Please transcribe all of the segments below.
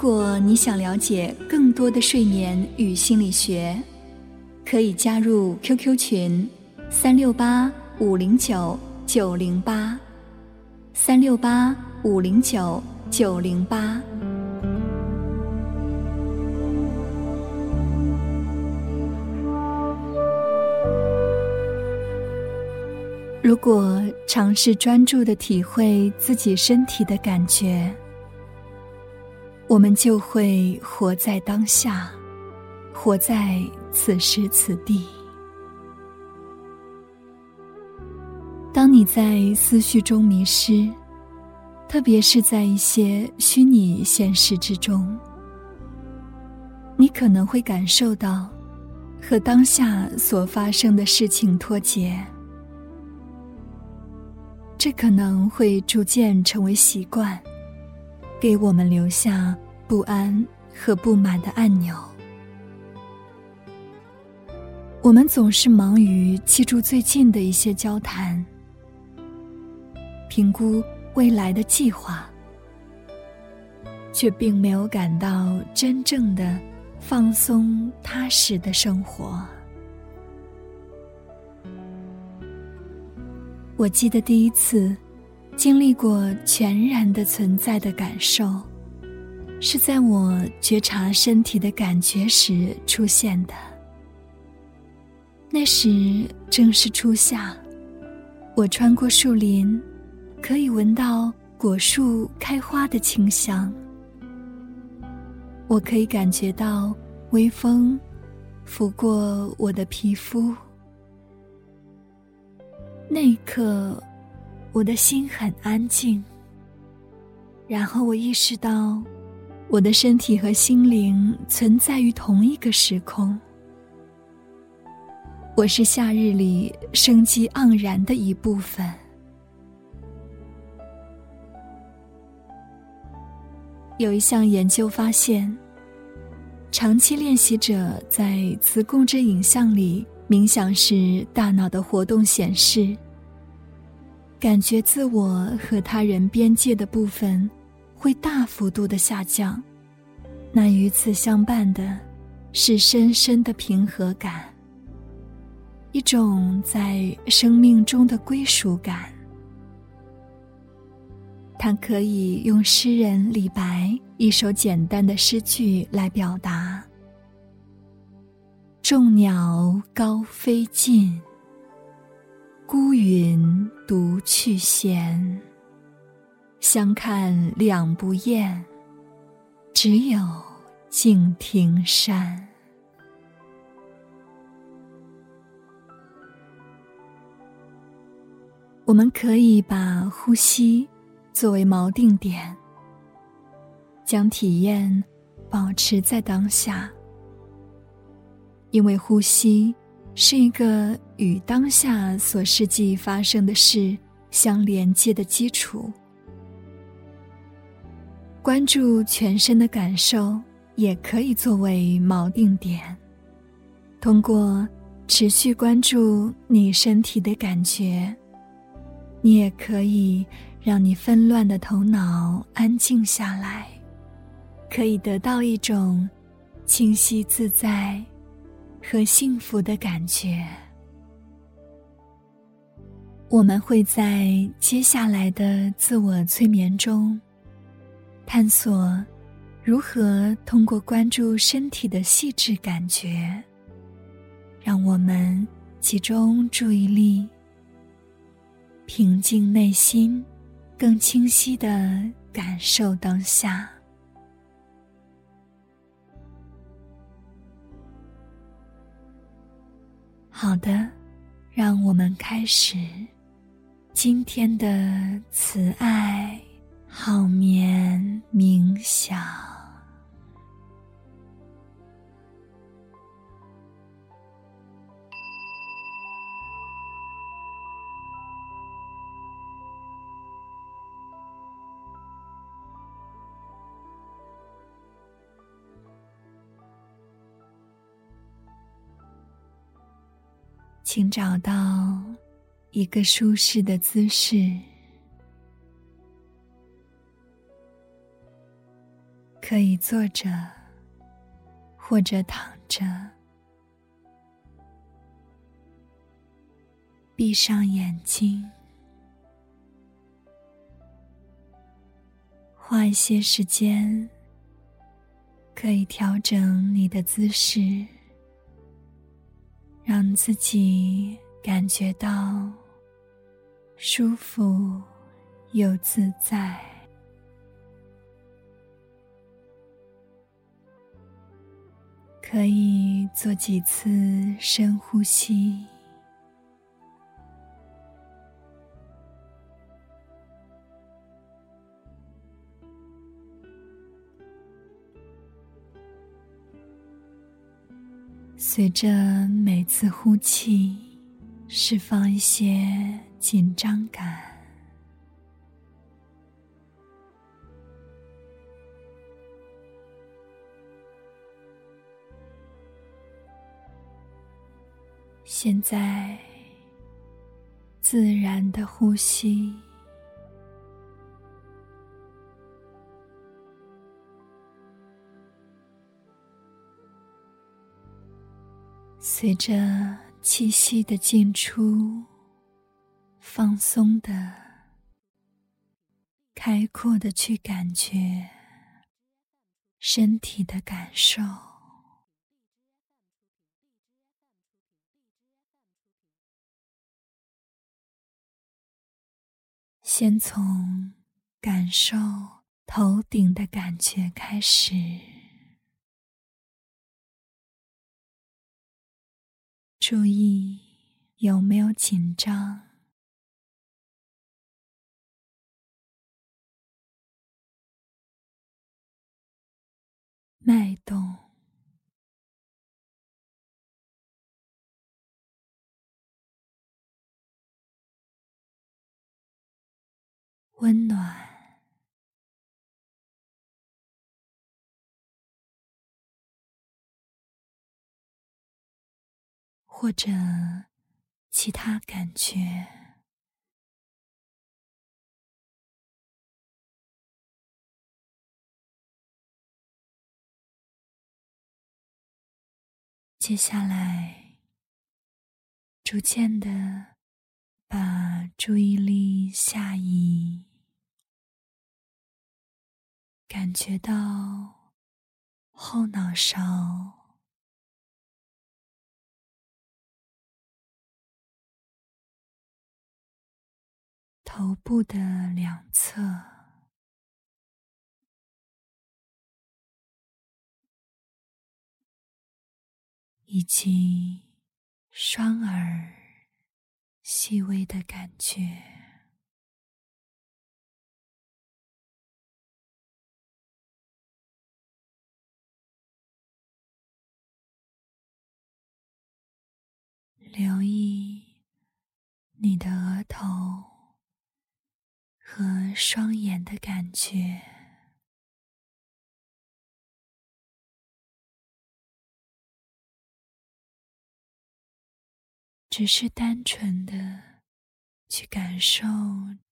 如果你想了解更多的睡眠与心理学，可以加入 QQ 群：三六八五零九九零八，三六八五零九九零八。如果尝试专注的体会自己身体的感觉，我们就会活在当下，活在此时此地。当你在思绪中迷失，特别是在一些虚拟现实之中，你可能会感受到和当下所发生的事情脱节。这可能会逐渐成为习惯，给我们留下不安和不满的按钮。我们总是忙于记住最近的一些交谈，评估未来的计划，却并没有感到真正的放松踏实的生活。我记得第一次经历过全然的存在的感受，是在我觉察身体的感觉时出现的。那时正是初夏，我穿过树林，可以闻到果树开花的清香。我可以感觉到微风拂过我的皮肤。那一刻，我的心很安静。然后我意识到，我的身体和心灵存在于同一个时空。我是夏日里生机盎然的一部分。有一项研究发现，长期练习者在磁共振影像里。冥想时，大脑的活动显示，感觉自我和他人边界的部分会大幅度的下降。那与此相伴的，是深深的平和感，一种在生命中的归属感。它可以用诗人李白一首简单的诗句来表达。众鸟高飞尽，孤云独去闲。相看两不厌，只有敬亭山。我们可以把呼吸作为锚定点，将体验保持在当下。因为呼吸是一个与当下所实际发生的事相连接的基础，关注全身的感受也可以作为锚定点。通过持续关注你身体的感觉，你也可以让你纷乱的头脑安静下来，可以得到一种清晰自在。和幸福的感觉，我们会在接下来的自我催眠中，探索如何通过关注身体的细致感觉，让我们集中注意力，平静内心，更清晰的感受当下。好的，让我们开始今天的慈爱好眠冥想。请找到一个舒适的姿势，可以坐着或者躺着，闭上眼睛，花一些时间，可以调整你的姿势。让自己感觉到舒服又自在，可以做几次深呼吸。随着每次呼气，释放一些紧张感。现在，自然的呼吸。随着气息的进出，放松的、开阔的去感觉身体的感受，先从感受头顶的感觉开始。注意有没有紧张、脉动、温暖。或者其他感觉。接下来，逐渐的把注意力下移，感觉到后脑勺。头部的两侧，以及双耳细微的感觉，留意你的额头。和双眼的感觉，只是单纯的去感受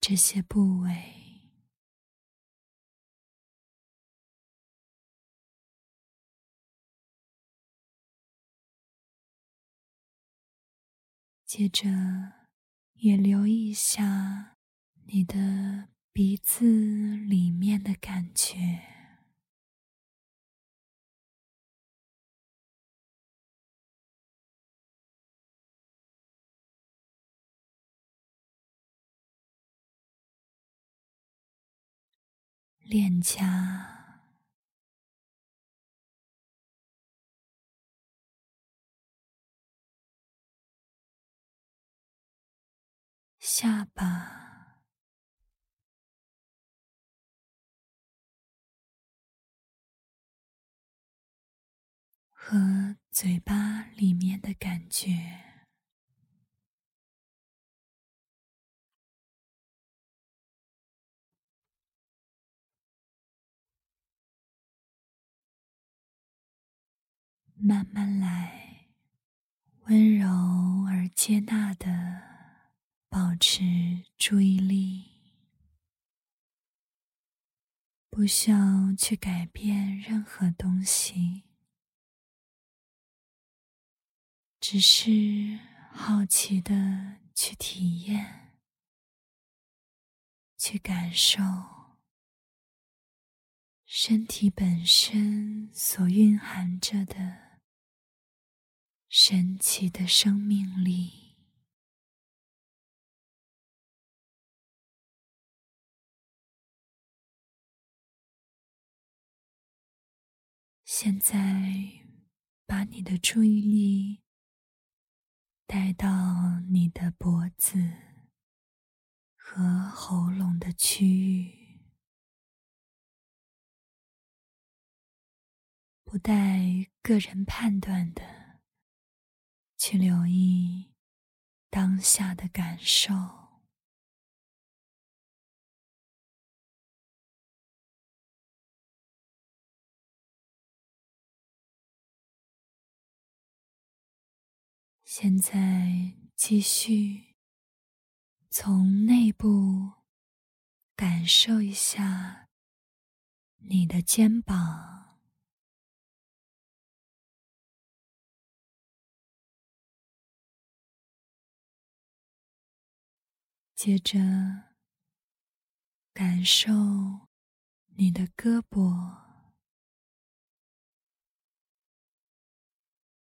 这些部位，接着也留意一下。你的鼻子里面的感觉，脸颊、下巴。和嘴巴里面的感觉。慢慢来，温柔而接纳的保持注意力，不需要去改变任何东西，只是好奇的去体验，去感受。身体本身所蕴含着的神奇的生命力，现在把你的注意力带到你的脖子和喉咙的区域。不带个人判断的去留意当下的感受，现在继续从内部感受一下你的肩膀。接着，感受你的胳膊，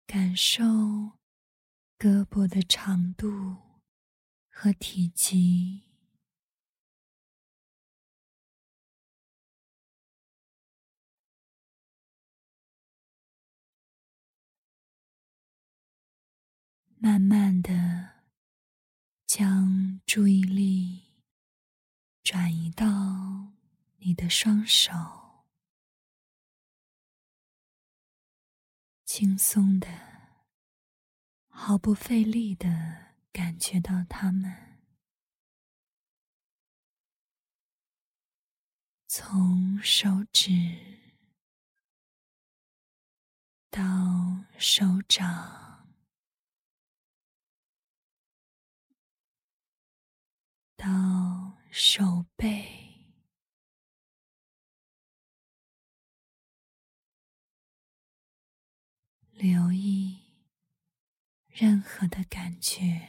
感受胳膊的长度和体积，慢慢的。将注意力转移到你的双手，轻松的、毫不费力的感觉到它们，从手指到手掌。到手背，留意任何的感觉，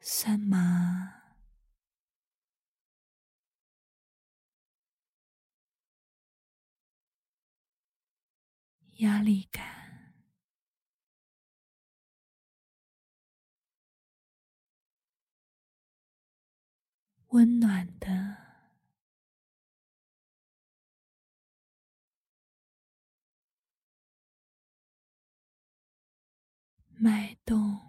酸麻、压力感。温暖的脉动，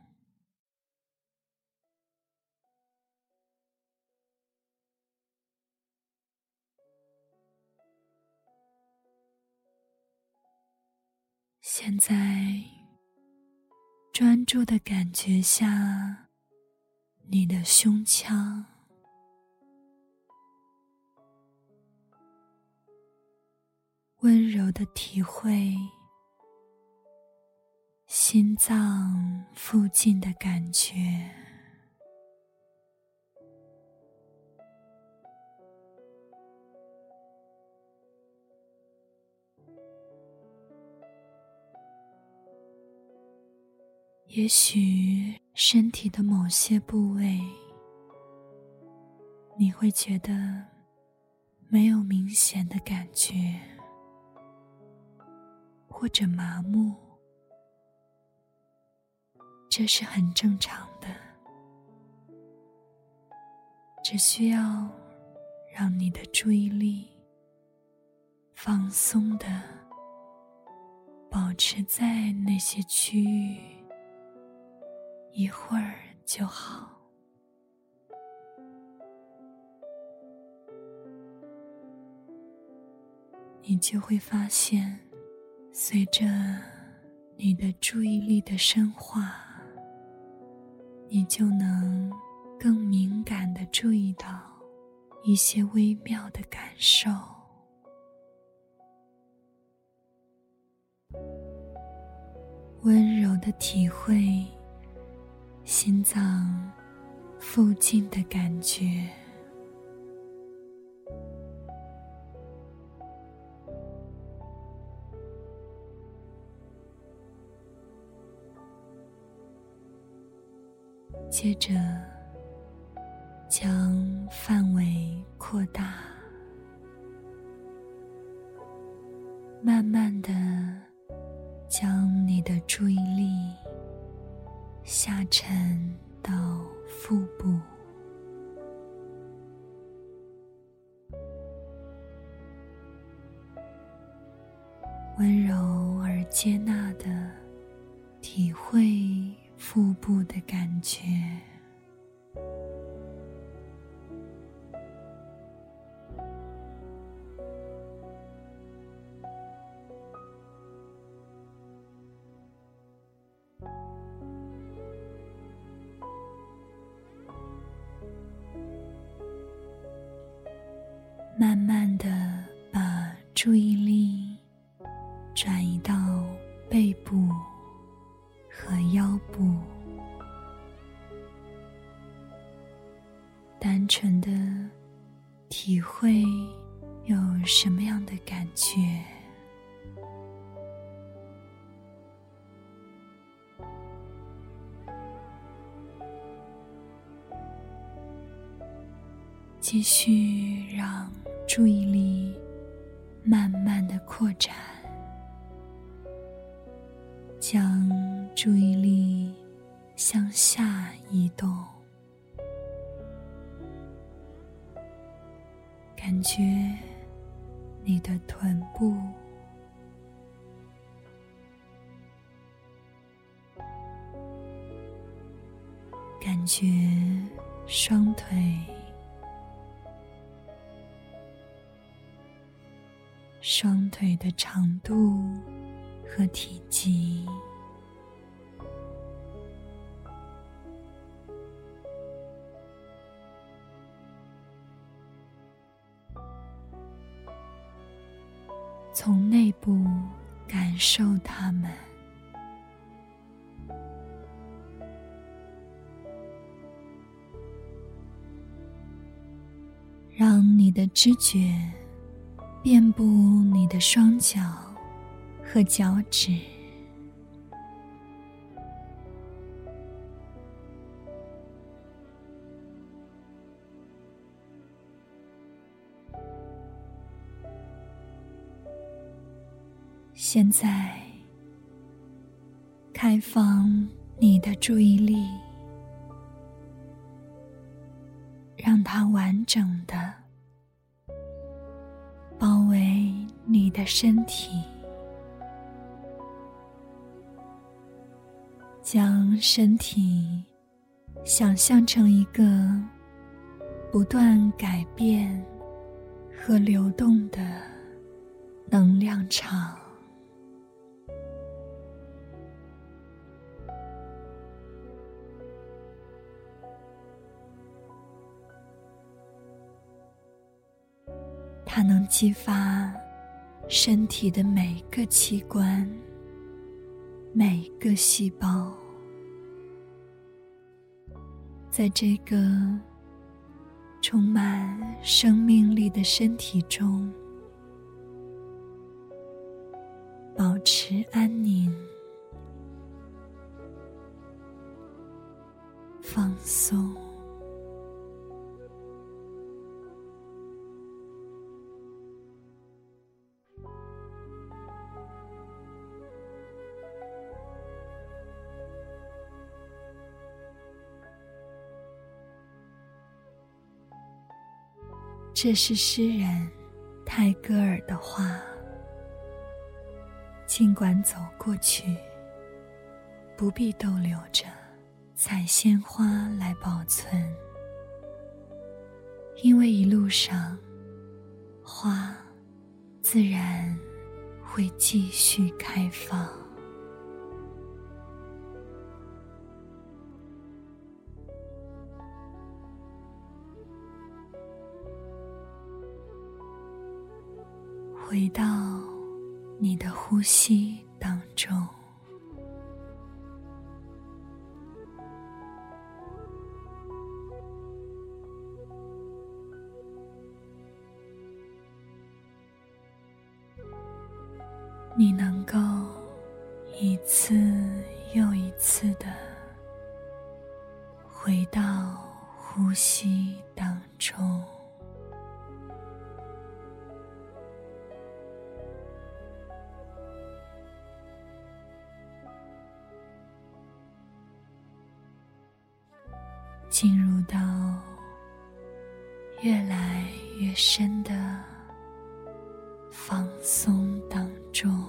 现在专注的感觉下你的胸腔。温柔的体会心脏附近的感觉，也许身体的某些部位，你会觉得没有明显的感觉。或者麻木，这是很正常的。只需要让你的注意力放松的保持在那些区域一会儿就好。你就会发现，随着你的注意力的深化，你就能更敏感的注意到一些微妙的感受，温柔的体会心脏附近的感觉。接着，将范围扩大，慢慢的将你的注意力下沉慢慢的继续让注意力慢慢的扩展，将。注意力向下移动，感觉你的臀部，感觉双腿，双腿的长度和体积。从内部感受它们，让你的知觉遍布你的双脚和脚趾。现在，开放你的注意力，让它完整的你的身体，将身体想象成一个不断改变和流动的能量场。它能激发身体的每个器官、每个细胞，在这个充满生命力的身体中，保持安宁、放松。这是诗人泰戈尔的话。尽管走过去，不必逗留着采鲜花来保存，因为一路上花自然会继续开放。回到你的呼吸当中。进入到越来越深的放松当中，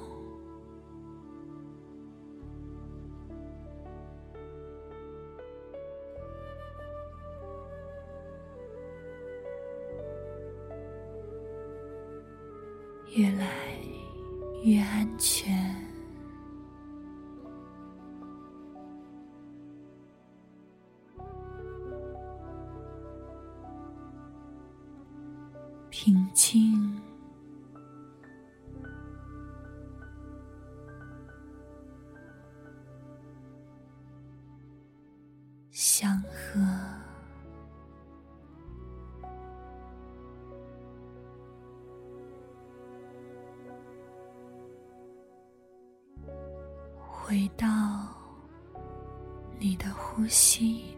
祥和，回到你的呼吸。